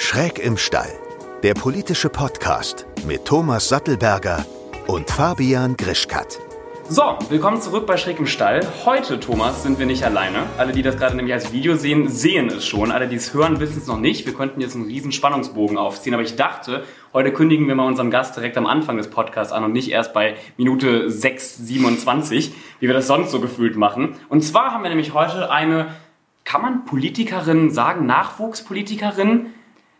Schräg im Stall, der politische Podcast mit Thomas Sattelberger und Fabian Grischkat. So, willkommen zurück bei Schräg im Stall. Heute, Thomas, sind wir nicht alleine. Alle, die das gerade nämlich als Video sehen, sehen es schon. Alle, die es hören, wissen es noch nicht. Wir könnten jetzt einen riesen Spannungsbogen aufziehen, aber ich dachte, heute kündigen wir mal unseren Gast direkt am Anfang des Podcasts an und nicht erst bei Minute 6,27, wie wir das sonst so gefühlt machen. Und zwar haben wir nämlich heute eine, kann man Politikerin sagen, Nachwuchspolitikerin?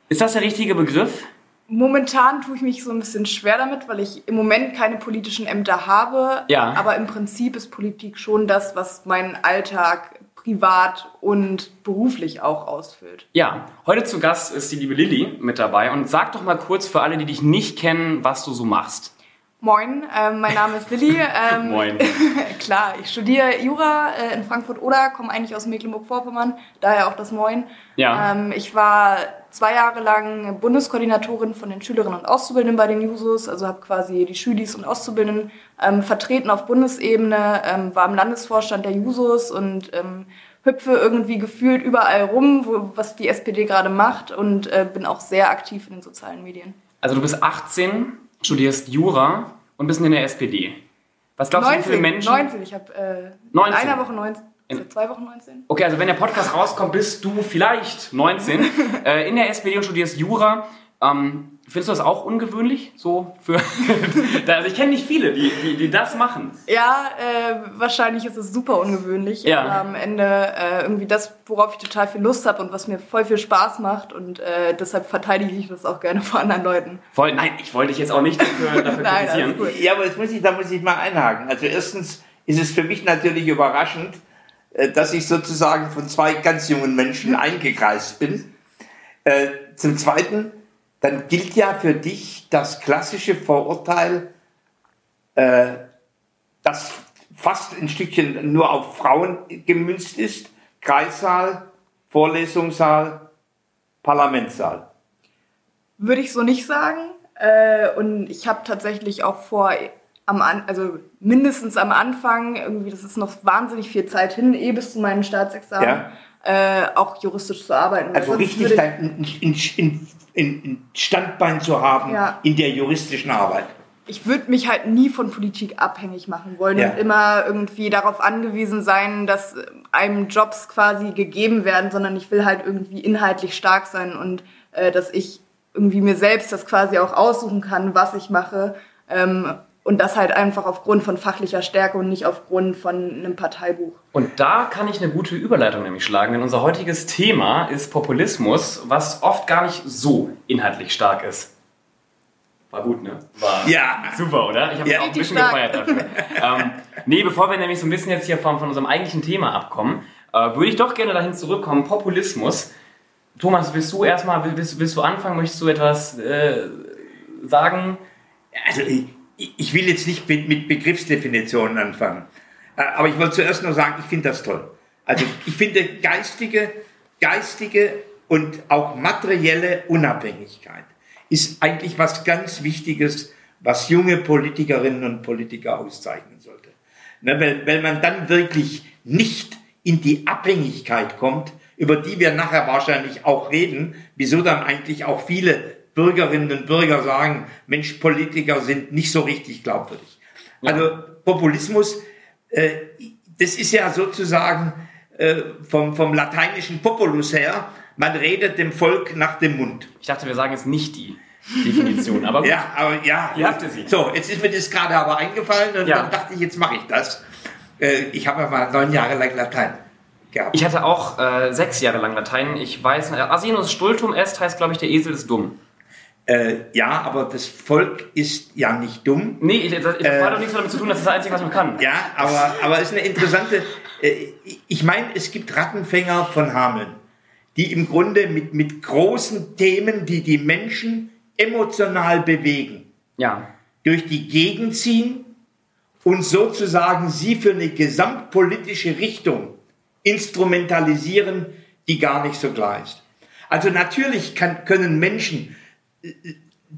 Ist das der richtige Begriff? Momentan tue ich mich so ein bisschen schwer damit, weil ich im Moment keine politischen Ämter habe. Ja. Aber im Prinzip ist Politik schon das, was meinen Alltag privat und beruflich auch ausfüllt. Ja, heute zu Gast ist die liebe Lilly mit dabei und sag doch mal kurz für alle, die dich nicht kennen, was du so machst. Moin, ähm, mein Name ist Lilly. Ähm, Moin. klar, ich studiere Jura äh, in Frankfurt-Oder, komme eigentlich aus Mecklenburg-Vorpommern, daher auch das Moin. Ja. Ähm, ich war zwei Jahre lang Bundeskoordinatorin von den Schülerinnen und Auszubildenden bei den Jusos, also habe quasi die Schülis und Auszubildenden ähm, vertreten auf Bundesebene, ähm, war im Landesvorstand der Jusos und ähm, hüpfe irgendwie gefühlt überall rum, wo, was die SPD gerade macht und äh, bin auch sehr aktiv in den sozialen Medien. Also du bist 18, studierst Jura und bist in der SPD. Was glaubst du, wie viele Menschen... 19, ich habe äh, 19. in einer Woche 19, also zwei Wochen 19. Okay, also wenn der Podcast rauskommt, bist du vielleicht 19 äh, in der SPD und studierst Jura. Ähm, findest du das auch ungewöhnlich? So für. also ich kenne nicht viele, die, die, die das machen. Ja, äh, wahrscheinlich ist es super ungewöhnlich. Ja. Aber am Ende äh, irgendwie das, worauf ich total viel Lust habe und was mir voll viel Spaß macht. Und äh, deshalb verteidige ich das auch gerne vor anderen Leuten. Voll, nein, ich wollte dich jetzt auch nicht dafür, dafür Nein, kritisieren. Ja, aber jetzt muss ich, da muss ich mal einhaken. Also erstens ist es für mich natürlich überraschend, äh, dass ich sozusagen von zwei ganz jungen Menschen eingekreist bin. Äh, Zum Zweiten, dann gilt ja für dich das klassische Vorurteil, äh, das fast ein Stückchen nur auf Frauen gemünzt ist. Kreissaal, Vorlesungssaal, Parlamentssaal. Würde ich so nicht sagen. Äh, und ich habe tatsächlich auch vor, am An also mindestens am Anfang, irgendwie, das ist noch wahnsinnig viel Zeit hin, eh bis zu meinem Staatsexamen, Ja. äh, auch juristisch zu arbeiten. Also richtig dein in, in, in, in Standbein zu haben Ja. in der juristischen Arbeit. ich würde mich halt nie von Politik abhängig machen wollen Ja. und immer irgendwie darauf angewiesen sein, dass einem Jobs quasi gegeben werden, sondern ich will halt irgendwie inhaltlich stark sein und äh, dass ich irgendwie mir selbst das quasi auch aussuchen kann, was ich mache. Ähm, und das halt einfach aufgrund von fachlicher Stärke und nicht aufgrund von einem Parteibuch. Und da kann ich eine gute Überleitung nämlich schlagen, denn unser heutiges Thema ist Populismus, was oft gar nicht so inhaltlich stark ist. War gut, ne? War Ja. super, oder? Ich habe Ja. mich auch ein bisschen gefeiert dafür. ähm, nee, bevor wir nämlich so ein bisschen jetzt hier von, von unserem eigentlichen Thema abkommen, äh, würde ich doch gerne dahin zurückkommen. Populismus. Thomas, willst du erstmal, willst, willst du anfangen? Möchtest du etwas äh, sagen? Also ich, ich will jetzt nicht mit, Begriffsdefinitionen anfangen, Äh, aber ich wollte zuerst nur sagen, ich finde das toll. Also ich finde geistige, geistige und auch materielle Unabhängigkeit ist eigentlich was ganz Wichtiges, was junge Politikerinnen und Politiker auszeichnen sollte. Ne, weil, weil man dann wirklich nicht in die Abhängigkeit kommt, über die wir nachher wahrscheinlich auch reden, wieso dann eigentlich auch viele Bürgerinnen und Bürger sagen, Mensch, Politiker sind nicht so richtig glaubwürdig. Also Populismus, äh, das ist ja sozusagen äh, vom, vom lateinischen Populus her, man redet dem Volk nach dem Mund. Ich dachte, wir sagen jetzt nicht die Definition, aber gut. Ja, aber ja. Ihr habt sie. So, jetzt ist mir das gerade aber eingefallen und Ja. dann dachte ich, jetzt mache ich das. Äh, ich habe ja mal neun Jahre lang Latein gehabt. Ich hatte auch äh, sechs Jahre lang Latein. Ich weiß, Asinus stultum est heißt, glaube ich, der Esel ist dumm. Äh, ja, aber das Volk ist ja nicht dumm. Nee, ich, das, das hat doch nichts damit zu tun, das ist das Einzige, was man kann. Ja, aber, aber es ist eine interessante. Äh, ich meine, es gibt Rattenfänger von Hameln, die im Grunde mit, mit großen Themen, die die Menschen emotional bewegen, Ja. durch die Gegend ziehen und sozusagen sie für eine gesamtpolitische Richtung instrumentalisieren, die gar nicht so klar ist. Also natürlich kann, können Menschen äh,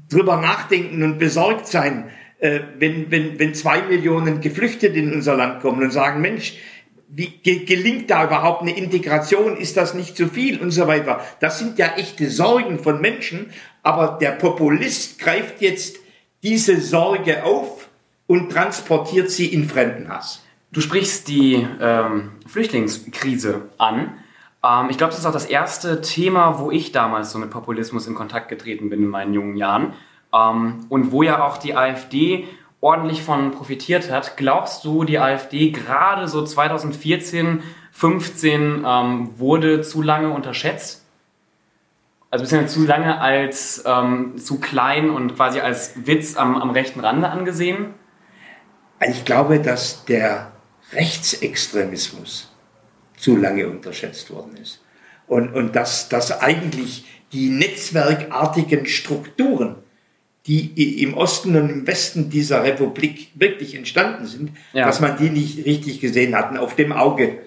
drüber nachdenken und besorgt sein, äh, wenn, wenn, wenn zwei Millionen Geflüchtete in unser Land kommen und sagen, Mensch, wie ge gelingt da überhaupt eine Integration? Ist das nicht zu viel und so weiter? Das sind ja echte Sorgen von Menschen, aber der Populist greift jetzt diese Sorge auf und transportiert sie in Fremdenhass. Du sprichst die ähm, Flüchtlingskrise an. Ähm, ich glaube, das ist auch das erste Thema, wo ich damals so mit Populismus in Kontakt getreten bin in meinen jungen Jahren. Ähm, und wo ja auch die AfD ordentlich von profitiert hat. Glaubst du, die AfD gerade so 2014, 15 ähm, wurde zu lange unterschätzt? Also beziehungsweise zu lange als ähm, zu klein und quasi als Witz am, am rechten Rande angesehen? Ich glaube, dass der Rechtsextremismus zu lange unterschätzt worden ist. Und, und dass, dass eigentlich die netzwerkartigen Strukturen, die im Osten und im Westen dieser Republik wirklich entstanden sind, ja. dass man die nicht richtig gesehen hat und auf dem Auge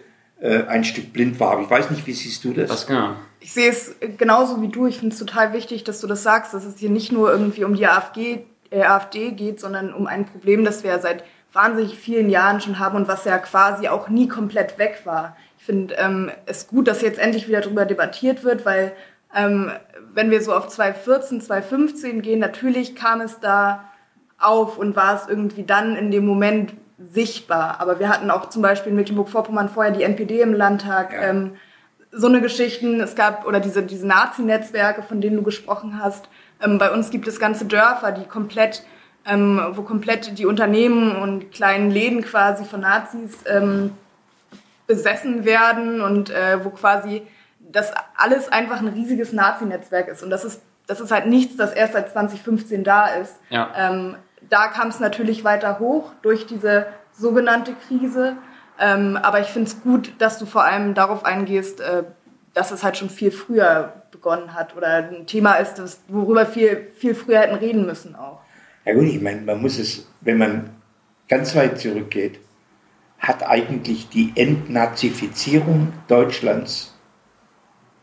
äh, ein Stück blind war. Ich weiß nicht, wie siehst du das? das genau. Ich sehe es genauso wie du. Ich finde es total wichtig, dass du das sagst, dass es hier nicht nur irgendwie um die AfD, äh, AfD geht, sondern um ein Problem, das wir seit wahnsinnig vielen Jahren schon haben und was ja quasi auch nie komplett weg war. Ich finde ähm, es gut, dass jetzt endlich wieder darüber debattiert wird, weil ähm, wenn wir so auf 2014, 2015 gehen, natürlich kam es da auf und war es irgendwie dann in dem Moment sichtbar. Aber wir hatten auch zum Beispiel in Mecklenburg-Vorpommern vorher die NPD im Landtag. Ja. Ähm, so eine Geschichten, es gab, oder diese, diese Nazi-Netzwerke, von denen du gesprochen hast. Ähm, bei uns gibt es ganze Dörfer, die komplett, ähm, wo komplett die Unternehmen und kleinen Läden quasi von Nazis ähm, besessen werden und äh, wo quasi das alles einfach ein riesiges Nazi-Netzwerk ist. Und das ist, das ist halt nichts, das erst seit 2015 da ist. Ja. Ähm, da kam es natürlich weiter hoch durch diese sogenannte Krise. Ähm, aber ich finde es gut, dass du vor allem darauf eingehst, äh, dass es halt schon viel früher begonnen hat oder ein Thema ist, das, worüber viel, viel früher hätten reden müssen auch. Ja gut, ich meine, man muss es, wenn man ganz weit zurückgeht, hat eigentlich die Entnazifizierung Deutschlands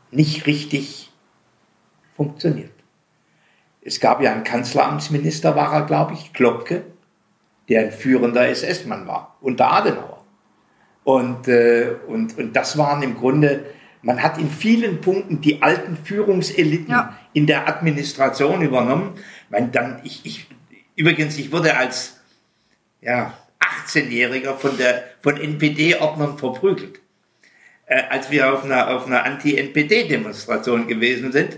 nicht richtig funktioniert. Es gab ja einen Kanzleramtsminister, war er, glaube ich, Klopke, der ein führender SS-Mann war, unter Adenauer. Und, äh, und, und das waren im Grunde, man hat in vielen Punkten die alten Führungseliten ja. in der Administration übernommen. Ich meine, dann, ich, ich, übrigens, ich wurde als ja, 18-Jähriger von, der, von NPD-Ordnern verprügelt. Äh, als wir auf einer, auf einer Anti-NPD-Demonstration gewesen sind.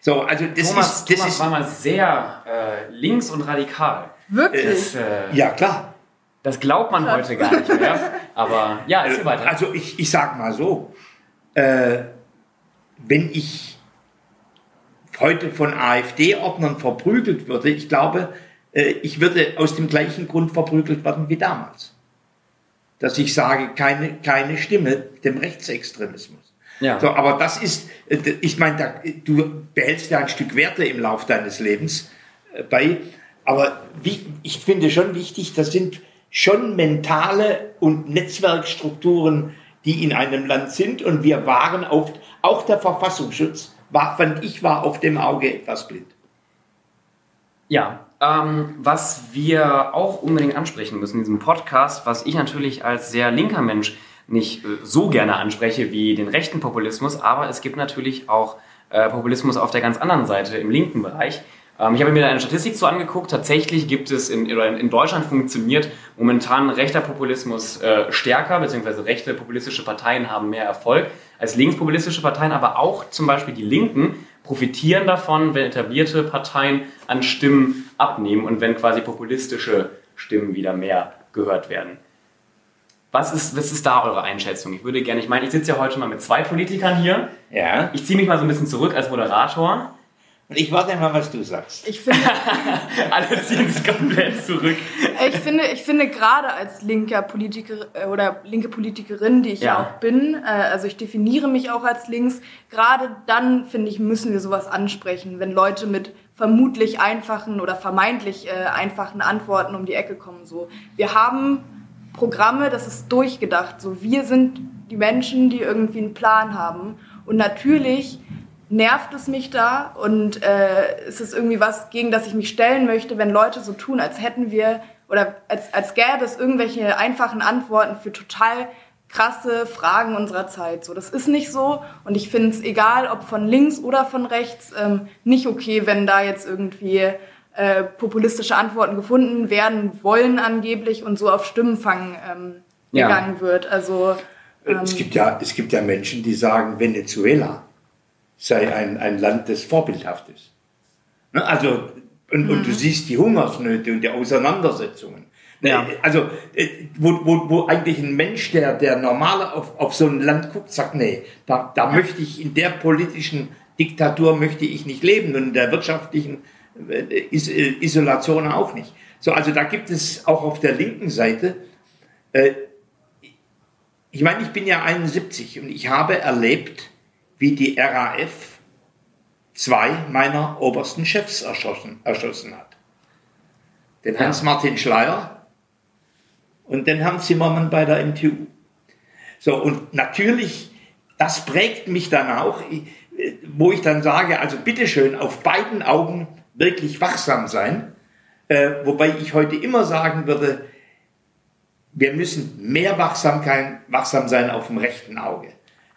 So, also das Thomas, ist, das Thomas ist, war mal sehr äh, links und radikal. Wirklich? Das, äh, ja, klar. Das glaubt man heute gar nicht mehr. Aber ja, erzähl Äh, weiter. Also ich, ich sag mal so, äh, wenn ich heute von AfD-Ordnern verprügelt würde, ich glaube, äh, ich würde aus dem gleichen Grund verprügelt werden wie damals. Dass ich sage, keine, keine Stimme dem Rechtsextremismus. Ja. So, aber das ist, äh, ich meine, da, du behältst ja ein Stück Werte im Lauf deines Lebens äh, bei, aber wie, ich finde schon wichtig, das sind schon mentale und Netzwerkstrukturen, die in einem Land sind und wir waren auf, auch der Verfassungsschutz, war, fand ich, war auf dem Auge etwas blind. Ja, ähm, was wir auch unbedingt ansprechen müssen in diesem Podcast, was ich natürlich als sehr linker Mensch nicht äh, so gerne anspreche wie den rechten Populismus, aber es gibt natürlich auch äh, Populismus auf der ganz anderen Seite, im linken Bereich. Ähm, ich habe mir da eine Statistik zu angeguckt. Tatsächlich gibt es in, in Deutschland funktioniert momentan rechter Populismus äh, stärker, beziehungsweise rechte populistische Parteien haben mehr Erfolg als linkspopulistische Parteien, aber auch zum Beispiel die Linken profitieren davon, wenn etablierte Parteien an Stimmen abnehmen und wenn quasi populistische Stimmen wieder mehr gehört werden. Was ist, was ist da eure Einschätzung? Ich würde gerne, ich meine, ich sitze ja heute mal mit zwei Politikern hier. Ja. Ich ziehe mich mal so ein bisschen zurück als Moderator. Und ich warte mal, was du sagst. Ich finde, Alle ziehen sich komplett zurück. ich finde, ich finde gerade als linker Politiker äh, oder linke Politikerin, die ich ja, Ja. auch bin, äh, also ich definiere mich auch als links, gerade dann finde ich, müssen wir sowas ansprechen, wenn Leute mit vermutlich einfachen oder vermeintlich äh, einfachen Antworten um die Ecke kommen. So, wir haben Programme, das ist durchgedacht. So, wir sind die Menschen, die irgendwie einen Plan haben. Und natürlich nervt es mich da und äh, es ist irgendwie was, gegen das ich mich stellen möchte, wenn Leute so tun, als hätten wir oder als, als gäbe es irgendwelche einfachen Antworten für total krasse Fragen unserer Zeit. So, das ist nicht so. Und ich finde es egal, ob von links oder von rechts, ähm, nicht okay, wenn da jetzt irgendwie äh, populistische Antworten gefunden werden wollen angeblich und so auf Stimmenfang ähm, Ja. gegangen wird. Also ähm, Es gibt ja, es gibt ja Menschen, die sagen, Venezuela sei ein, ein Land, das vorbildhaft ist. Ne? Also, und, und du siehst die Hungersnöte und die Auseinandersetzungen. Ne, Ja. Also, äh, wo, wo, wo eigentlich ein Mensch, der, der normal auf, auf so ein Land guckt, sagt, nee, da, da möchte ich in der politischen Diktatur möchte ich nicht leben und in der wirtschaftlichen äh, Is äh, Isolation auch nicht. So, also da gibt es auch auf der linken Seite äh, ich meine, ich bin ja 71 und ich habe erlebt, wie die RAF zwei meiner obersten Chefs erschossen, erschossen hat. Den Hans-Martin Schleier und den Herrn Zimmermann bei der MTU. So, und natürlich, das prägt mich dann auch, wo ich dann sage, also bitteschön, auf beiden Augen wirklich wachsam sein. Äh, wobei ich heute immer sagen würde, wir müssen mehr Wachsamkeit, wachsam sein auf dem rechten Auge.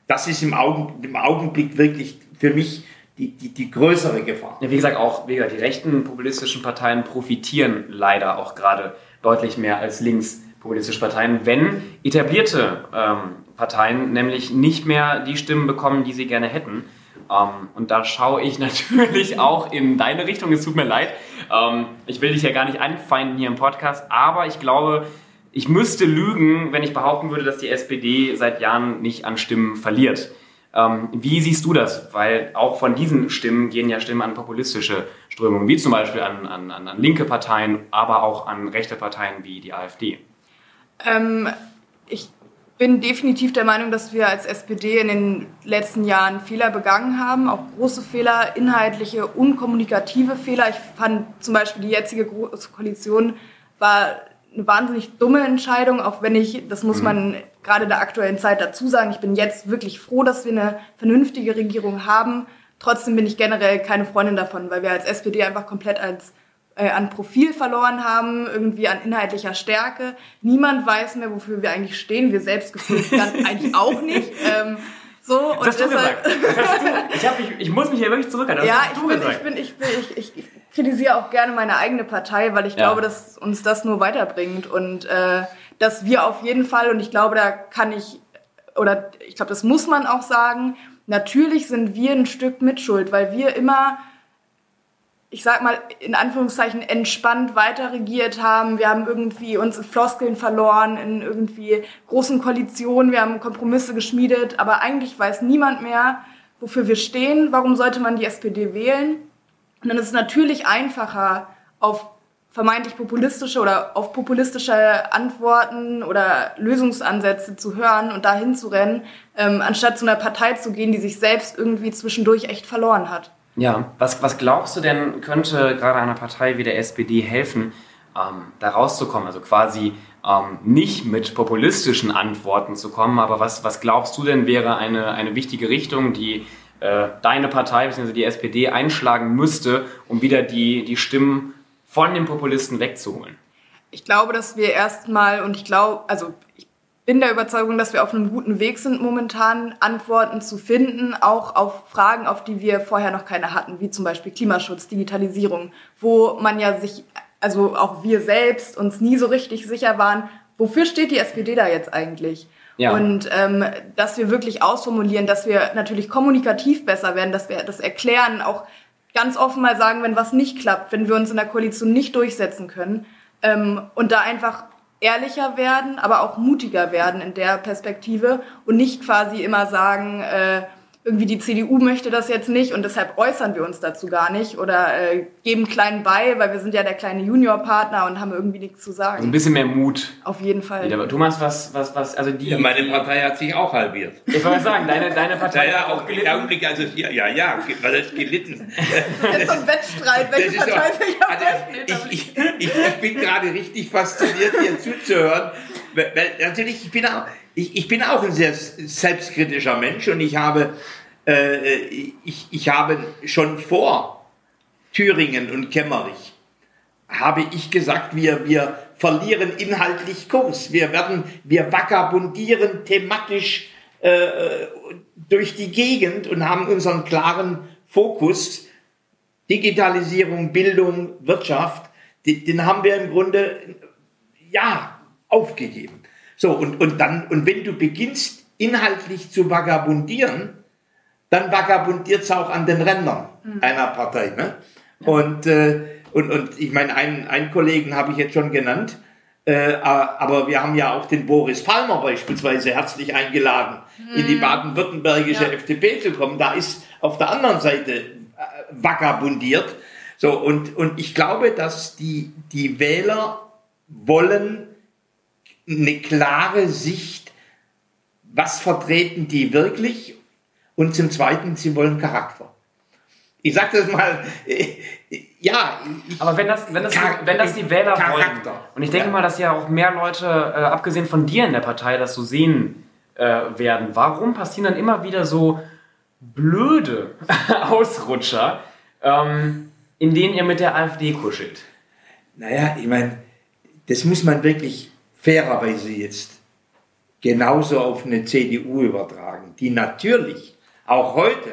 Das ist im, Augen, im Augenblick wirklich für mich die, die, die größere Gefahr. Ja, wie gesagt, auch wie gesagt, die rechten populistischen Parteien profitieren leider auch gerade deutlich mehr als linkspopulistische Parteien, wenn etablierte ähm, Parteien nämlich nicht mehr die Stimmen bekommen, die sie gerne hätten. Ähm, und da schaue ich natürlich auch in deine Richtung. Es tut mir leid. Ähm, ich will dich ja gar nicht anfeinden hier im Podcast, aber ich glaube, ich müsste lügen, wenn ich behaupten würde, dass die SPD seit Jahren nicht an Stimmen verliert. Ähm, wie siehst du das? Weil auch von diesen Stimmen gehen ja Stimmen an populistische Strömungen, wie zum Beispiel an, an, an, linke Parteien, aber auch an rechte Parteien wie die AfD. Ähm, ich bin definitiv der Meinung, dass wir als SPD in den letzten Jahren Fehler begangen haben, auch große Fehler, inhaltliche, unkommunikative Fehler. Ich fand zum Beispiel die jetzige Große Koalition war eine wahnsinnig dumme Entscheidung, auch wenn ich, das muss man gerade der aktuellen Zeit dazu sagen, ich bin jetzt wirklich froh, dass wir eine vernünftige Regierung haben. Trotzdem bin ich generell keine Freundin davon, weil wir als SPD einfach komplett als äh, an Profil verloren haben, irgendwie an inhaltlicher Stärke. Niemand weiß mehr, wofür wir eigentlich stehen. Wir selbst gefühlt eigentlich auch nicht. Ähm, so, Das hast du gesagt. Das hast du. Ich, hab mich, ich muss mich hier wirklich zurückhalten. Das ja, ich bin, gesagt. ich bin, ich bin, ich, ich, ich kritisiere auch gerne meine eigene Partei, weil ich Ja. glaube, dass uns das nur weiterbringt und äh, dass wir auf jeden Fall und ich glaube, da kann ich oder ich glaube, das muss man auch sagen. Natürlich sind wir ein Stück Mitschuld, weil wir immer ich sag mal, in Anführungszeichen entspannt weiter regiert haben. Wir haben irgendwie uns in Floskeln verloren, in irgendwie großen Koalitionen. Wir haben Kompromisse geschmiedet, aber eigentlich weiß niemand mehr, wofür wir stehen. Warum sollte man die SPD wählen? Und dann ist es natürlich einfacher, auf vermeintlich populistische oder auf populistische Antworten oder Lösungsansätze zu hören und dahin zu rennen, ähm, anstatt zu einer Partei zu gehen, die sich selbst irgendwie zwischendurch echt verloren hat. Ja, was, was glaubst du denn, könnte gerade einer Partei wie der SPD helfen, ähm, da rauszukommen? Also quasi ähm, nicht mit populistischen Antworten zu kommen, aber was, was glaubst du denn wäre eine, eine wichtige Richtung, die äh, deine Partei bzw. die SPD einschlagen müsste, um wieder die, die Stimmen von den Populisten wegzuholen? Ich glaube, dass wir erstmal, und ich glaube, also ich bin der Überzeugung, dass wir auf einem guten Weg sind, momentan Antworten zu finden, auch auf Fragen, auf die wir vorher noch keine hatten, wie zum Beispiel Klimaschutz, Digitalisierung, wo man ja sich, also auch wir selbst uns nie so richtig sicher waren, wofür steht die SPD da jetzt eigentlich? Ja. Und ähm, dass wir wirklich ausformulieren, dass wir natürlich kommunikativ besser werden, dass wir das erklären, auch ganz offen mal sagen, wenn was nicht klappt, wenn wir uns in der Koalition nicht durchsetzen können ähm, und da einfach ehrlicher werden, aber auch mutiger werden in der Perspektive und nicht quasi immer sagen, äh, irgendwie die CDU möchte das jetzt nicht und deshalb äußern wir uns dazu gar nicht oder äh, geben klein bei, weil wir sind ja der kleine Juniorpartner und haben irgendwie nichts zu Also ein sagen. bisschen mehr Mut. Auf jeden Fall. wieder. Thomas, was, was, was, also die. Ja, meine Partei hat sich auch halbiert. ich wollte sagen, deine, deine Partei Ja, ja, hat auch gelitten. Augenblick, also ja, ja, ja, weil das gelitten. Das ist so ein Wettstreit, welche Partei sich also, ich, ich, ich, ich bin gerade richtig fasziniert, hier zuzuhören. Weil, weil natürlich, ich bin, auch, ich, ich bin auch ein sehr selbstkritischer Mensch und ich habe, äh, ich, ich habe schon vor Thüringen und Kemmerich, habe ich gesagt, wir, wir verlieren inhaltlich Kurs. Wir werden, wir vagabundieren thematisch äh, durch die Gegend und haben unseren klaren Fokus. Digitalisierung, Bildung, Wirtschaft, den, den haben wir im Grunde, ja, aufgegeben. So, und, und dann, und wenn du beginnst, inhaltlich zu vagabundieren, dann vagabundiert es auch an den Rändern mhm. einer Partei. Ne? Und, äh, und, und ich meine, einen, einen Kollegen habe ich jetzt schon genannt, äh, aber wir haben ja auch den Boris Palmer beispielsweise herzlich eingeladen, mhm. in die mhm. baden-württembergische ja. FDP zu kommen. Da ist auf der anderen Seite äh, vagabundiert. So, und, und ich glaube, dass die, die Wähler wollen eine klare Sicht, was vertreten die wirklich und zum Zweiten, sie wollen Charakter. Ich sage das mal, äh, ja. Aber wenn das, wenn das, wenn das die Wähler Charakter. wollen, und ich denke ja. mal, dass ja auch mehr Leute, äh, abgesehen von dir in der Partei, das so sehen äh, werden, warum passieren dann immer wieder so blöde Ausrutscher, ähm, in denen ihr mit der AfD kuschelt? Naja, ich meine, das muss man wirklich fairerweise jetzt genauso auf eine CDU übertragen, die natürlich auch heute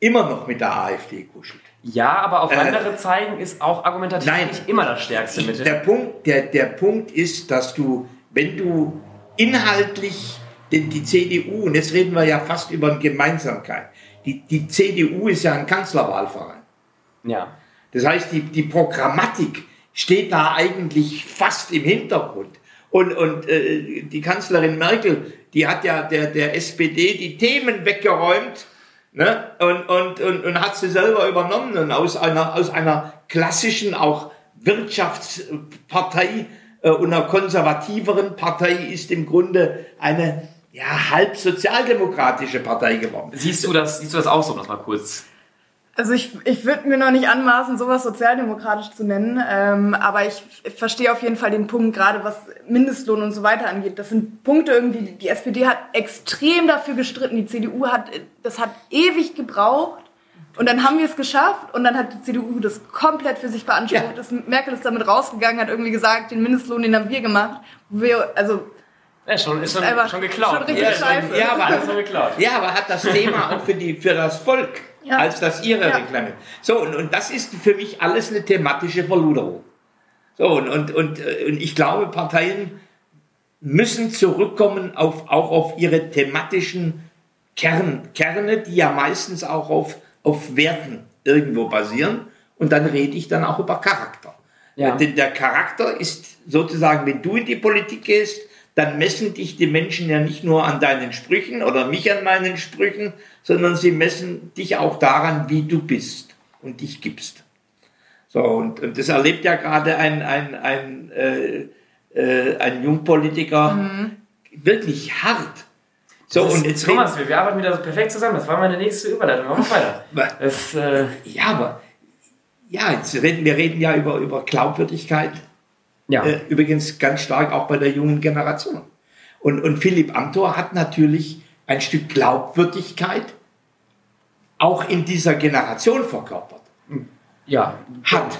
immer noch mit der AfD kuschelt. Ja, aber auf äh, andere zeigen ist auch argumentativ nein, nicht immer das stärkste Mittel. Der Punkt, der, der Punkt ist, dass du, wenn du inhaltlich die, die CDU, und jetzt reden wir ja fast über eine Gemeinsamkeit, die, die CDU ist ja ein Kanzlerwahlverein. Ja. Das heißt, die, die Programmatik steht da eigentlich fast im Hintergrund. Und, und äh, die Kanzlerin Merkel, die hat ja der, der SPD die Themen weggeräumt ne? und, und, und, und hat sie selber übernommen. Und aus einer, aus einer klassischen, auch Wirtschaftspartei äh, und einer konservativeren Partei ist im Grunde eine ja, halb sozialdemokratische Partei geworden. Siehst du das, siehst du das auch so, das mal kurz also ich, ich würde mir noch nicht anmaßen, sowas sozialdemokratisch zu nennen, ähm, aber ich verstehe auf jeden Fall den Punkt, gerade was Mindestlohn und so weiter angeht. Das sind Punkte irgendwie, die SPD hat extrem dafür gestritten, die CDU hat, das hat ewig gebraucht und dann haben wir es geschafft und dann hat die CDU das komplett für sich beansprucht. Ja. Merkel ist damit rausgegangen, hat irgendwie gesagt, den Mindestlohn, den haben wir gemacht. Wir, also ja, schon, ist schon, schon geklaut. Schon richtig ja, scheiße. Ja, aber, schon geklaut. ja, aber hat das Thema auch für, die, für das Volk ja. als das ihre ja. Reklame. So, und, und das ist für mich alles eine thematische Verluderung. So, und, und, und, äh, und ich glaube, Parteien müssen zurückkommen auf, auch auf ihre thematischen Kern, Kerne, die ja meistens auch auf, auf Werten irgendwo basieren. Und dann rede ich dann auch über Charakter. Ja. Denn der Charakter ist sozusagen, wenn du in die Politik gehst, dann messen dich die Menschen ja nicht nur an deinen Sprüchen oder mich an meinen Sprüchen, sondern sie messen dich auch daran, wie du bist und dich gibst. So, und, und das erlebt ja gerade ein, ein, ein, äh, äh, ein Jungpolitiker mhm. wirklich hart. So, und jetzt Thomas, wir, wir arbeiten wieder so perfekt zusammen. Das war meine nächste Überleitung. Machen wir weiter. Das, äh ja, aber ja, jetzt reden, wir reden ja über, über Glaubwürdigkeit ja. Äh, übrigens ganz stark auch bei der jungen Generation. Und, und Philipp Amthor hat natürlich ein Stück Glaubwürdigkeit auch in dieser Generation verkörpert. Ja. Hat.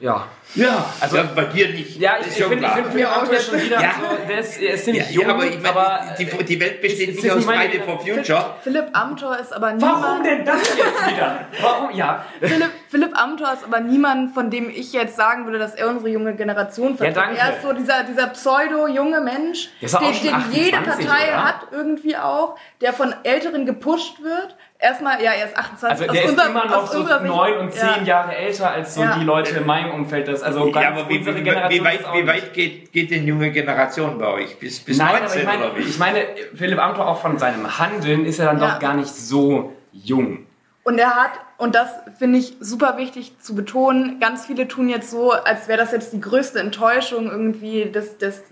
Ja. Ja, also ja, bei dir nicht. Ja, ich, ich finde find mir auch schon wieder ja. so, der ist, ist ziemlich ja, jung, aber, ich mein, aber die, die, Welt besteht nicht aus Friday for Future. Philipp Amthor ist aber niemand... Warum denn das jetzt wieder? Warum? Ja. Philipp, Philipp Amthor ist aber niemand, von dem ich jetzt sagen würde, dass er unsere junge Generation vertritt. Ja, danke. Er ist so dieser, dieser pseudo-junge Mensch, den, den jede Partei oder? hat irgendwie auch, der von Älteren gepusht wird erstmal, ja, er ist 28. Also der ist unser, immer noch so neun und zehn ja. Jahre älter als so ja. die Leute in meinem Umfeld. Das, also ganz ja, aber wie, wie, wie weit, wie weit geht, geht denn junge Generation bei euch? Bis, bis Nein, 19 ich meine, ich meine, Philipp Amthor auch von seinem Handeln ist er dann ja. doch gar nicht so jung. Und er hat, und das finde ich super wichtig zu betonen, ganz viele tun jetzt so, als wäre das jetzt die größte Enttäuschung irgendwie des, des,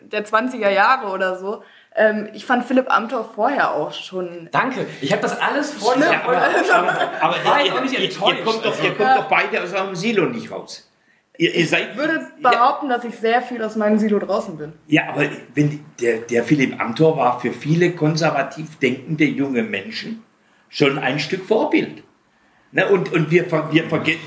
der 20er Jahre oder so. Ähm, ich fand Philipp Amthor vorher auch schon. Danke, ich habe das alles vorher. Ja, aber, aber, aber war ihr, auch nicht enttäuscht. Ihr kommt, doch, ihr kommt doch beide aus eurem Silo nicht raus. Ihr, ihr seid, ich würde behaupten, ja, dass ich sehr viel aus meinem Silo draußen bin. Ja, aber wenn, der, der Philipp Amthor war für viele konservativ denkende junge Menschen schon ein Stück Vorbild. Ne, und, und wir, wir vergessen,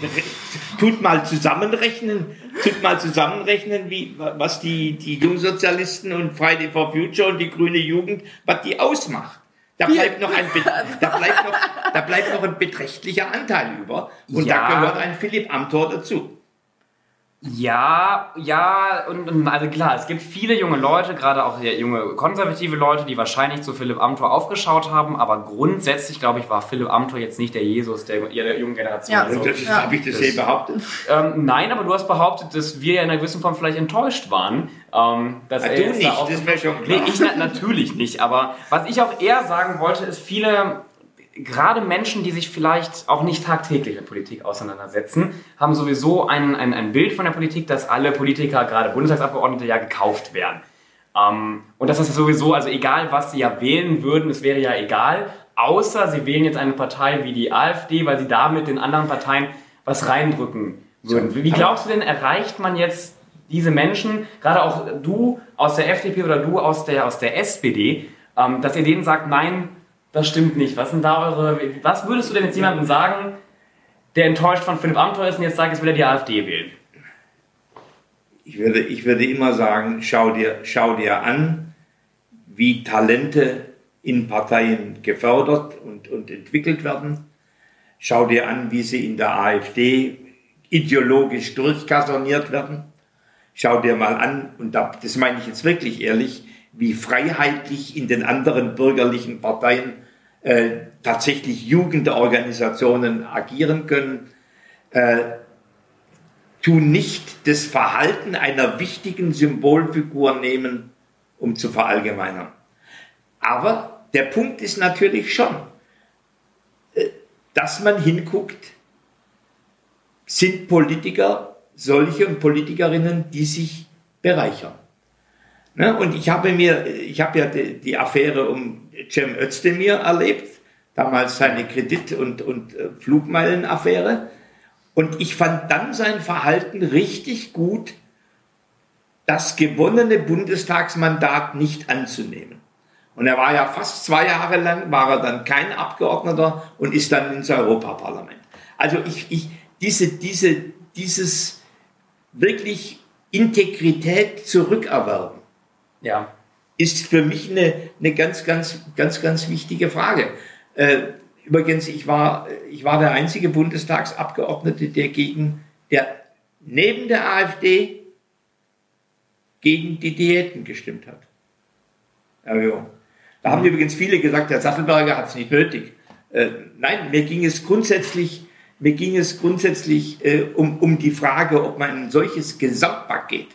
tut mal zusammenrechnen, tut mal zusammenrechnen, wie, was die, die Jungsozialisten und Friday for Future und die grüne Jugend, was die ausmacht. Da bleibt noch ein, da bleibt noch, da bleibt noch ein beträchtlicher Anteil über. Und ja. da gehört ein Philipp Amthor dazu. Ja, ja, und, und, also klar, es gibt viele junge Leute, gerade auch junge konservative Leute, die wahrscheinlich zu Philipp Amthor aufgeschaut haben, aber grundsätzlich, glaube ich, war Philipp Amthor jetzt nicht der Jesus der, der jungen Generation. Ja, also, das, ja. habe ich das, je behauptet? Ähm, nein, aber du hast behauptet, dass wir ja in einer gewissen Form vielleicht enttäuscht waren. Ähm, dass ja, er du nicht, da das wäre schon klar. Nee, ich na, natürlich nicht, aber was ich auch eher sagen wollte, ist, viele gerade Menschen, die sich vielleicht auch nicht tagtäglich mit Politik auseinandersetzen, haben sowieso ein, ein, ein Bild von der Politik, dass alle Politiker, gerade Bundestagsabgeordnete, ja gekauft werden. Ähm, und das ist sowieso, also egal, was sie ja wählen würden, es wäre ja egal, außer sie wählen jetzt eine Partei wie die AfD, weil sie damit den anderen Parteien was reindrücken würden. Wie glaubst du denn, erreicht man jetzt diese Menschen, gerade auch du aus der FDP oder du aus der, aus der SPD, ähm, dass ihr denen sagt, nein, das stimmt nicht. Was sind da eure. Was würdest du denn jetzt jemandem sagen, der enttäuscht von Philipp Amthor ist und jetzt sagt, jetzt will er die AfD wählen? Ich würde, ich würde immer sagen, schau dir, schau dir an, wie Talente in Parteien gefördert und, und entwickelt werden. Schau dir an, wie sie in der AfD ideologisch durchkasserniert werden. Schau dir mal an, und das meine ich jetzt wirklich ehrlich, wie freiheitlich in den anderen bürgerlichen Parteien äh, tatsächlich Jugendorganisationen agieren können. Äh, tu nicht das Verhalten einer wichtigen Symbolfigur nehmen, um zu verallgemeinern. Aber der Punkt ist natürlich schon, äh, dass man hinguckt, sind Politiker solche und Politikerinnen, die sich bereichern. Ne? Und ich habe mir, ich habe ja die, die Affäre um Cem Özdemir erlebt, damals seine Kredit- und, und äh, Flugmeilenaffäre. Und ich fand dann sein Verhalten richtig gut, das gewonnene Bundestagsmandat nicht anzunehmen. Und er war ja fast zwei Jahre lang, war er dann kein Abgeordneter und ist dann ins Europaparlament. Also ich, ich, diese, diese, dieses wirklich Integrität zurückerwerben, ja. ist für mich eine, eine ganz, ganz, ganz, ganz wichtige Frage. Äh, übrigens, ich war, ich war der einzige Bundestagsabgeordnete, der gegen, der neben der AfD gegen die Diäten gestimmt hat. Ja, Da haben übrigens viele gesagt, der Sattelberger hat es nicht nötig. Äh, nein, mir ging es grundsätzlich, mir ging es grundsätzlich äh, um, um die Frage, ob man ein solches Gesamtpaket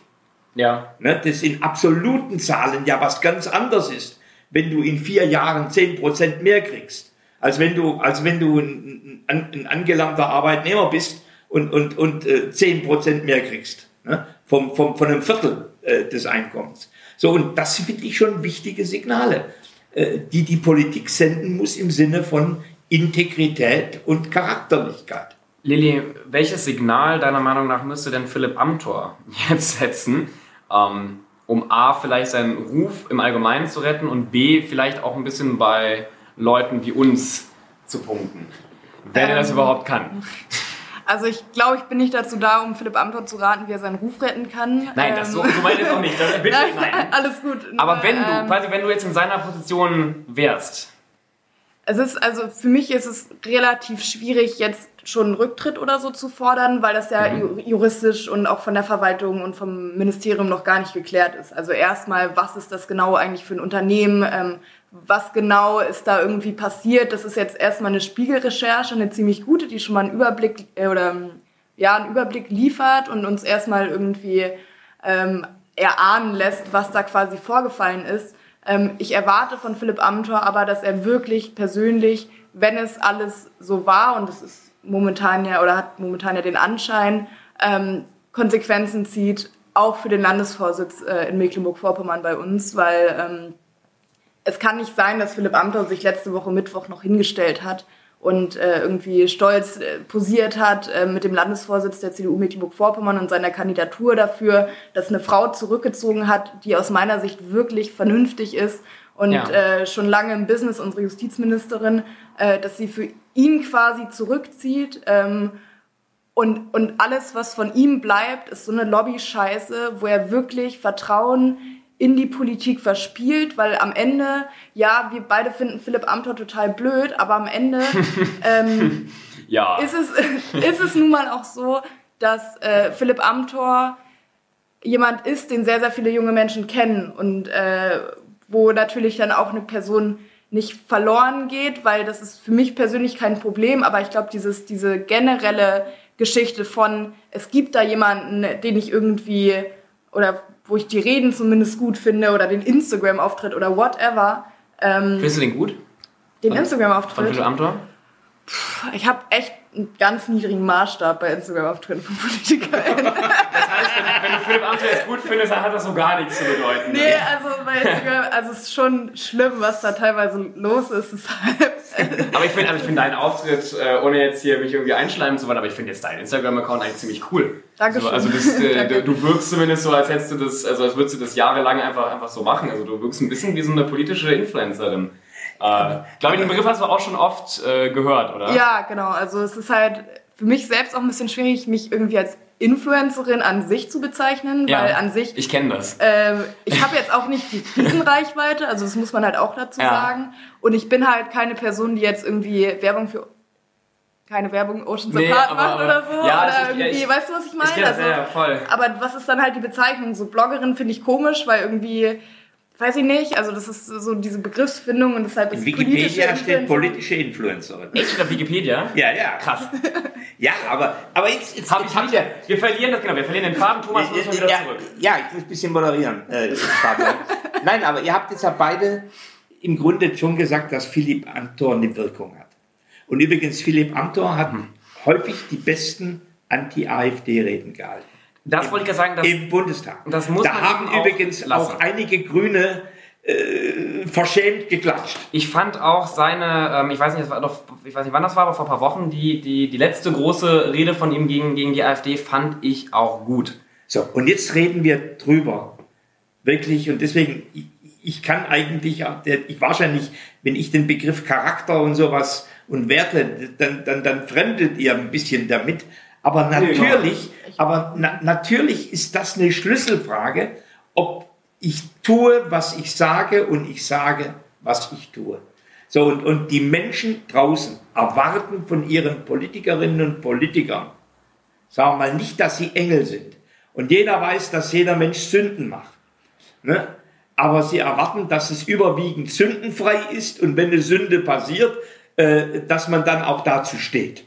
ja. Ne, das in absoluten Zahlen ja was ganz anderes ist, wenn du in vier Jahren zehn Prozent mehr kriegst, als wenn du, als wenn du ein, ein, ein angelernter Arbeitnehmer bist und, und, und äh, zehn Prozent mehr kriegst, ne, vom, vom, von einem Viertel äh, des Einkommens. So, und das finde ich schon wichtige Signale, äh, die die Politik senden muss im Sinne von Integrität und Charakterlichkeit. Lili, welches Signal deiner Meinung nach müsste denn Philipp Amthor jetzt setzen, ähm, um A, vielleicht seinen Ruf im Allgemeinen zu retten und B, vielleicht auch ein bisschen bei Leuten wie uns zu punkten. Wenn ähm, er das überhaupt kann. Also ich glaube, ich bin nicht dazu da, um Philipp Amthor zu raten, wie er seinen Ruf retten kann. Nein, das, so, so meine ich auch nicht. Das, bitte, nein, nein. Alles gut. Aber wenn du, ähm, quasi wenn du jetzt in seiner Position wärst. Es ist, also für mich ist es relativ schwierig, jetzt schon einen Rücktritt oder so zu fordern, weil das ja mhm. juristisch und auch von der Verwaltung und vom Ministerium noch gar nicht geklärt ist. Also erstmal, was ist das genau eigentlich für ein Unternehmen? Ähm, was genau ist da irgendwie passiert? Das ist jetzt erstmal eine Spiegelrecherche, eine ziemlich gute, die schon mal einen Überblick äh, oder ja einen Überblick liefert und uns erstmal irgendwie ähm, erahnen lässt, was da quasi vorgefallen ist. Ähm, ich erwarte von Philipp Amthor aber, dass er wirklich persönlich, wenn es alles so war und es ist momentan ja oder hat momentan ja den Anschein, ähm, Konsequenzen zieht, auch für den Landesvorsitz äh, in Mecklenburg-Vorpommern bei uns, weil ähm, es kann nicht sein, dass Philipp Amthor sich letzte Woche Mittwoch noch hingestellt hat und äh, irgendwie stolz äh, posiert hat äh, mit dem Landesvorsitz der CDU Mecklenburg-Vorpommern und seiner Kandidatur dafür, dass eine Frau zurückgezogen hat, die aus meiner Sicht wirklich vernünftig ist und Ja. äh, schon lange im Business, unsere Justizministerin, äh, dass sie für ihn quasi zurückzieht. Ähm, und, und alles, was von ihm bleibt, ist so eine Lobby-Scheiße, wo er wirklich Vertrauen in die Politik verspielt, weil am Ende, ja, wir beide finden Philipp Amthor total blöd, aber am Ende ähm, Ja. ist, es, ist es nun mal auch so, dass äh, Philipp Amthor jemand ist, den sehr, sehr viele junge Menschen kennen und äh, wo natürlich dann auch eine Person nicht verloren geht, weil das ist für mich persönlich kein Problem, aber ich glaube, dieses, diese generelle Geschichte von, es gibt da jemanden, den ich irgendwie, oder wo ich die Reden zumindest gut finde, oder den Instagram-Auftritt oder whatever, ähm, Findest du den gut? den Von Instagram-Auftritt. Philipp Amthor? Ich habe echt einen ganz niedrigen Maßstab bei Instagram-Auftritten von PolitikerInnen. Das heißt, wenn, wenn du Philipp Amthor gut findest, dann hat das so gar nichts zu bedeuten. nee, also bei Instagram, also es ist schon schlimm, was da teilweise los ist. Deshalb, Aber ich finde also ich find deinen Auftritt, äh, ohne jetzt hier mich irgendwie einschleimen zu wollen, aber ich finde jetzt deinen Instagram-Account eigentlich ziemlich cool. Dankeschön. So, also das, äh, Danke. du wirkst zumindest so, als hättest du das, also als würdest du das jahrelang einfach, einfach so machen. Also du wirkst ein bisschen wie so eine politische Influencerin. Äh, glaube ich, den Begriff hast du auch schon oft äh, gehört, oder? ja, genau. Also es ist halt für mich selbst auch ein bisschen schwierig, mich irgendwie als Influencerin an sich zu bezeichnen, Ja, weil an sich Ich kenne das. Ähm, ich habe jetzt auch nicht die Riesenreichweite, also das muss man halt auch dazu Ja. sagen. Und ich bin halt keine Person, die jetzt irgendwie Werbung für keine Werbung Oceans Nee, Apart macht oder so. ja, oder irgendwie, ich- weißt du, was ich meine? Ich das, Also, ja, ja, voll. Aber was ist dann halt die Bezeichnung? So Bloggerin finde ich komisch, weil irgendwie, weiß ich nicht, also das ist so diese Begriffsfindung und deshalb ist In Wikipedia politische steht Influencer- politische Influencerin. Echt auf Wikipedia? Ja, ja. Krass. Ja, aber, aber jetzt, jetzt, Hab jetzt ich habt nicht. ihr, Wir verlieren das, genau, wir verlieren den Faden. Thomas, muss mal wieder ja, zurück. ja, ich muss ein bisschen moderieren. Äh. Nein, aber ihr habt jetzt ja beide im Grunde schon gesagt, dass Philipp Amthor eine Wirkung hat. Und übrigens, Philipp Amthor hat Hm. häufig die besten Anti-AfD-Reden gehalten. Das wollte ich ja sagen, dass Im Bundestag. das muss da haben übrigens lassen. auch einige Grüne äh, verschämt geklatscht. Ich fand auch seine, ähm, ich weiß nicht, doch, ich weiß nicht, wann das war, aber vor ein paar Wochen, die, die, die letzte große Rede von ihm gegen, gegen die AfD fand ich auch gut. So, und jetzt reden wir drüber. Wirklich, und deswegen, ich, ich kann eigentlich, ich wahrscheinlich, wenn ich den Begriff Charakter und sowas und Werte, dann, dann, dann fremdet ihr ein bisschen damit. Aber natürlich, aber na, natürlich ist das eine Schlüsselfrage, ob ich tue, was ich sage und ich sage, was ich tue. So, und, und die Menschen draußen erwarten von ihren Politikerinnen und Politikern, sagen wir mal nicht, dass sie Engel sind. Und jeder weiß, dass jeder Mensch Sünden macht. Ne? Aber sie erwarten, dass es überwiegend sündenfrei ist und wenn eine Sünde passiert, äh, dass man dann auch dazu steht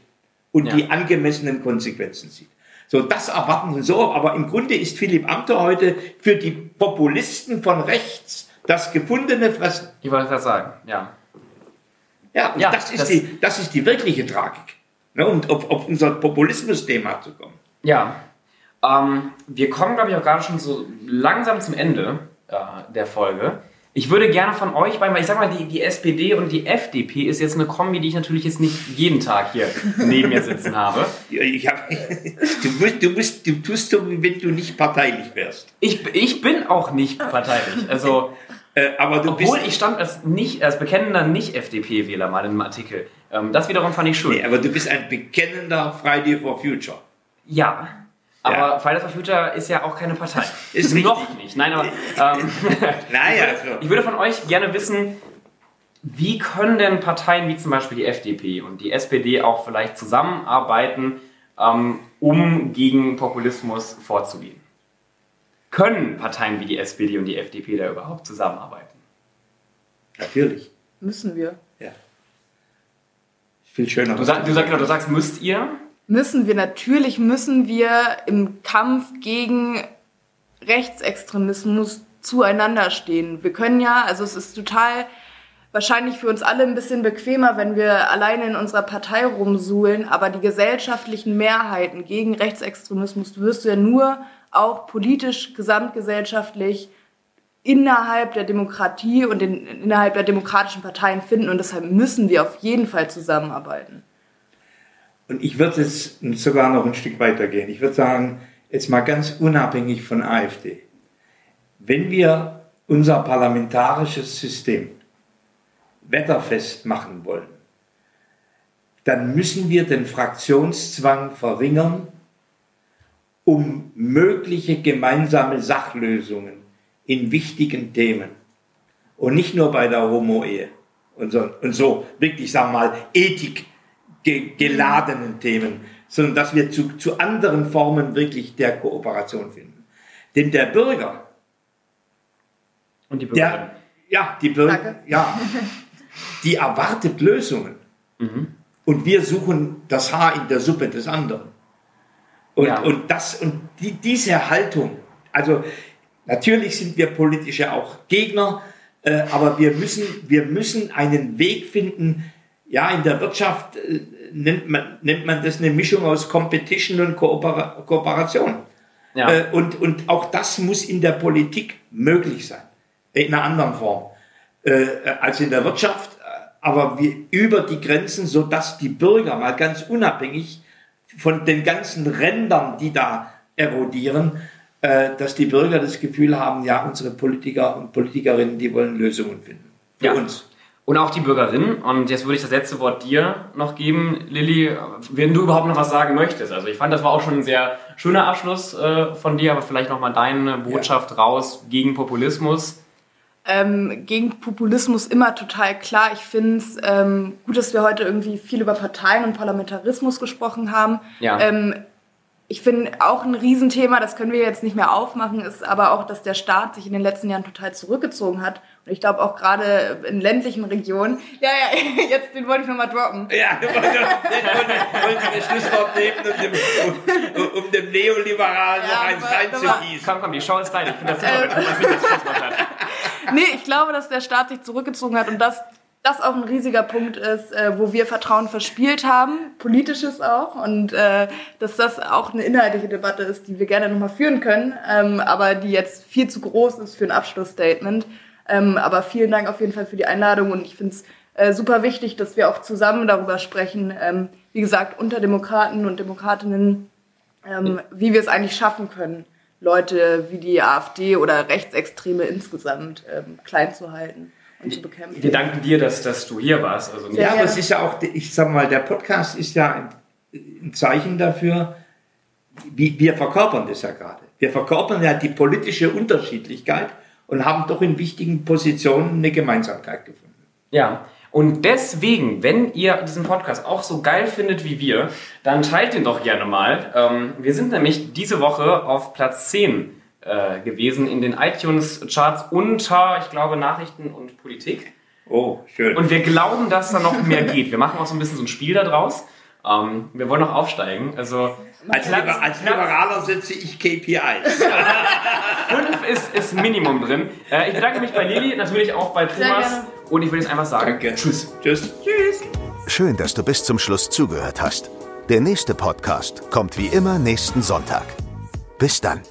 und Ja. die angemessenen Konsequenzen sieht. So, das erwarten sie so, aber im Grunde ist Philipp Amthor heute für die Populisten von rechts das gefundene Fressen. Ich wollte das sagen, ja. Ja, und Ja, das, ist das- die, das ist die wirkliche Tragik. Ne? Und auf, auf unser Populismus-Thema zu kommen. Ja. Ähm, wir kommen, glaube ich, auch gerade schon so langsam zum Ende äh, der Folge. Ich würde gerne von euch beiden, weil ich sag mal, die, die SPD und die FDP ist jetzt eine Kombi, die ich natürlich jetzt nicht jeden Tag hier neben mir sitzen habe. Ja, Ich hab, du, musst, du, musst, du tust so, wie wenn du nicht parteilich wärst. Ich, ich bin auch nicht parteilich. Also, Äh, aber du obwohl bist, ich stand als, nicht, als bekennender Nicht-FDP-Wähler mal in einem Artikel. Ähm, das wiederum fand ich schön. nee, aber du bist ein bekennender Friday for Future. Ja. Aber Ja. Fridays for Future ist ja auch keine Partei. Ist richtig. Noch nicht. Nein, aber ähm, Naja, also, ich würde von euch gerne wissen, wie können denn Parteien wie zum Beispiel die FDP und die SPD auch vielleicht zusammenarbeiten, ähm, um gegen Populismus vorzugehen? Können Parteien wie die SPD und die FDP da überhaupt zusammenarbeiten? natürlich. müssen wir. Ja. Viel schöner. Du, sag, du, sag, genau, du sagst, müsst ihr? Müssen wir, natürlich müssen wir im Kampf gegen Rechtsextremismus zueinander stehen. Wir können ja, also es ist total wahrscheinlich für uns alle ein bisschen bequemer, wenn wir alleine in unserer Partei rumsuhlen, aber die gesellschaftlichen Mehrheiten gegen Rechtsextremismus wirst du ja nur auch politisch, gesamtgesellschaftlich innerhalb der Demokratie und in, innerhalb der demokratischen Parteien finden und deshalb müssen wir auf jeden Fall zusammenarbeiten. Und ich würde jetzt sogar noch ein Stück weiter gehen. Ich würde sagen, jetzt mal ganz unabhängig von AfD. Wenn wir unser parlamentarisches System wetterfest machen wollen, dann müssen wir den Fraktionszwang verringern, um mögliche gemeinsame Sachlösungen in wichtigen Themen und nicht nur bei der Homo-Ehe und so, und so wirklich, sagen wir mal, Ethik geladenen Themen, sondern dass wir zu, zu anderen Formen wirklich der Kooperation finden. Denn der Bürger, und die Bürgerin. Der, ja, die Bürger, ja, die erwartet Lösungen. Mhm. Und wir suchen das Haar in der Suppe des anderen. Und, ja. und, das, und die, diese Haltung, also natürlich sind wir politische auch Gegner, äh, aber wir müssen, wir müssen einen Weg finden, ja, in der Wirtschaft äh, nennt, man, nennt man das eine Mischung aus Competition und Koopera Kooperation. Ja. Äh, und, und auch das muss in der Politik möglich sein in einer anderen Form äh, als in der Wirtschaft, aber wir über die Grenzen, so dass die Bürger mal ganz unabhängig von den ganzen Rändern, die da erodieren, äh, dass die Bürger das Gefühl haben, ja, unsere Politiker und Politikerinnen, die wollen Lösungen finden. Für ja. uns. Und auch die Bürgerinnen. Und jetzt würde ich das letzte Wort dir noch geben, Lilly, wenn du überhaupt noch was sagen möchtest. Also ich fand, das war auch schon ein sehr schöner Abschluss äh, von dir, aber vielleicht nochmal deine Botschaft ja. raus gegen Populismus ähm, gegen Populismus immer total klar. Ich finde es ähm, gut, dass wir heute irgendwie viel über Parteien und Parlamentarismus gesprochen haben. Ja. Ähm, ich finde auch ein Riesenthema, das können wir jetzt nicht mehr aufmachen, ist aber auch, dass der Staat sich in den letzten Jahren total zurückgezogen hat. Und ich glaube auch gerade in ländlichen Regionen. Ja, ja, jetzt den wollte ich nochmal droppen. Ja, ich wollte, wollte das Schlusswort nehmen, um dem, um, um dem Neoliberalen ja, noch eins reinzugießen. Komm, komm, die Show ist deine. Ich finde das super, wenn man sich das Schlusswort hat. nee, ich glaube, dass der Staat sich zurückgezogen hat und dass das auch ein riesiger Punkt ist, äh, wo wir Vertrauen verspielt haben, politisches auch, und äh, dass das auch eine inhaltliche Debatte ist, die wir gerne nochmal führen können, ähm, aber die jetzt viel zu groß ist für ein Abschlussstatement. Ähm, aber vielen Dank auf jeden Fall für die Einladung und ich finde es äh, super wichtig, dass wir auch zusammen darüber sprechen, ähm, wie gesagt, unter Demokraten und Demokratinnen, ähm, wie wir es eigentlich schaffen können Leute wie die AfD oder Rechtsextreme insgesamt ähm, klein zu halten und zu bekämpfen. Wir danken dir, dass, dass du hier warst. Also ja, aber es ist ja auch, ich sag mal, der Podcast ist ja ein Zeichen dafür, wie, wir verkörpern das ja gerade. Wir verkörpern ja die politische Unterschiedlichkeit und haben doch in wichtigen Positionen eine Gemeinsamkeit gefunden. Ja, und deswegen, wenn ihr diesen Podcast auch so geil findet wie wir, dann teilt ihn doch gerne mal. Ähm, wir sind nämlich diese Woche auf Platz 10 äh, gewesen in den iTunes-Charts unter, ich glaube, Nachrichten und Politik. Oh, schön. Und wir glauben, dass da noch mehr geht. Wir machen auch so ein bisschen so ein Spiel daraus. Ähm, wir wollen noch aufsteigen. Also als, Platz, Liber als Liberaler setze ich KPIs. Fünf ist, ist Minimum drin. Äh, ich bedanke mich bei Lili, natürlich auch bei Thomas. Und ich würde jetzt einfach sagen, Danke. tschüss. Tschüss. Tschüss. Schön, dass du bis zum Schluss zugehört hast. Der nächste Podcast kommt wie immer nächsten Sonntag. Bis dann.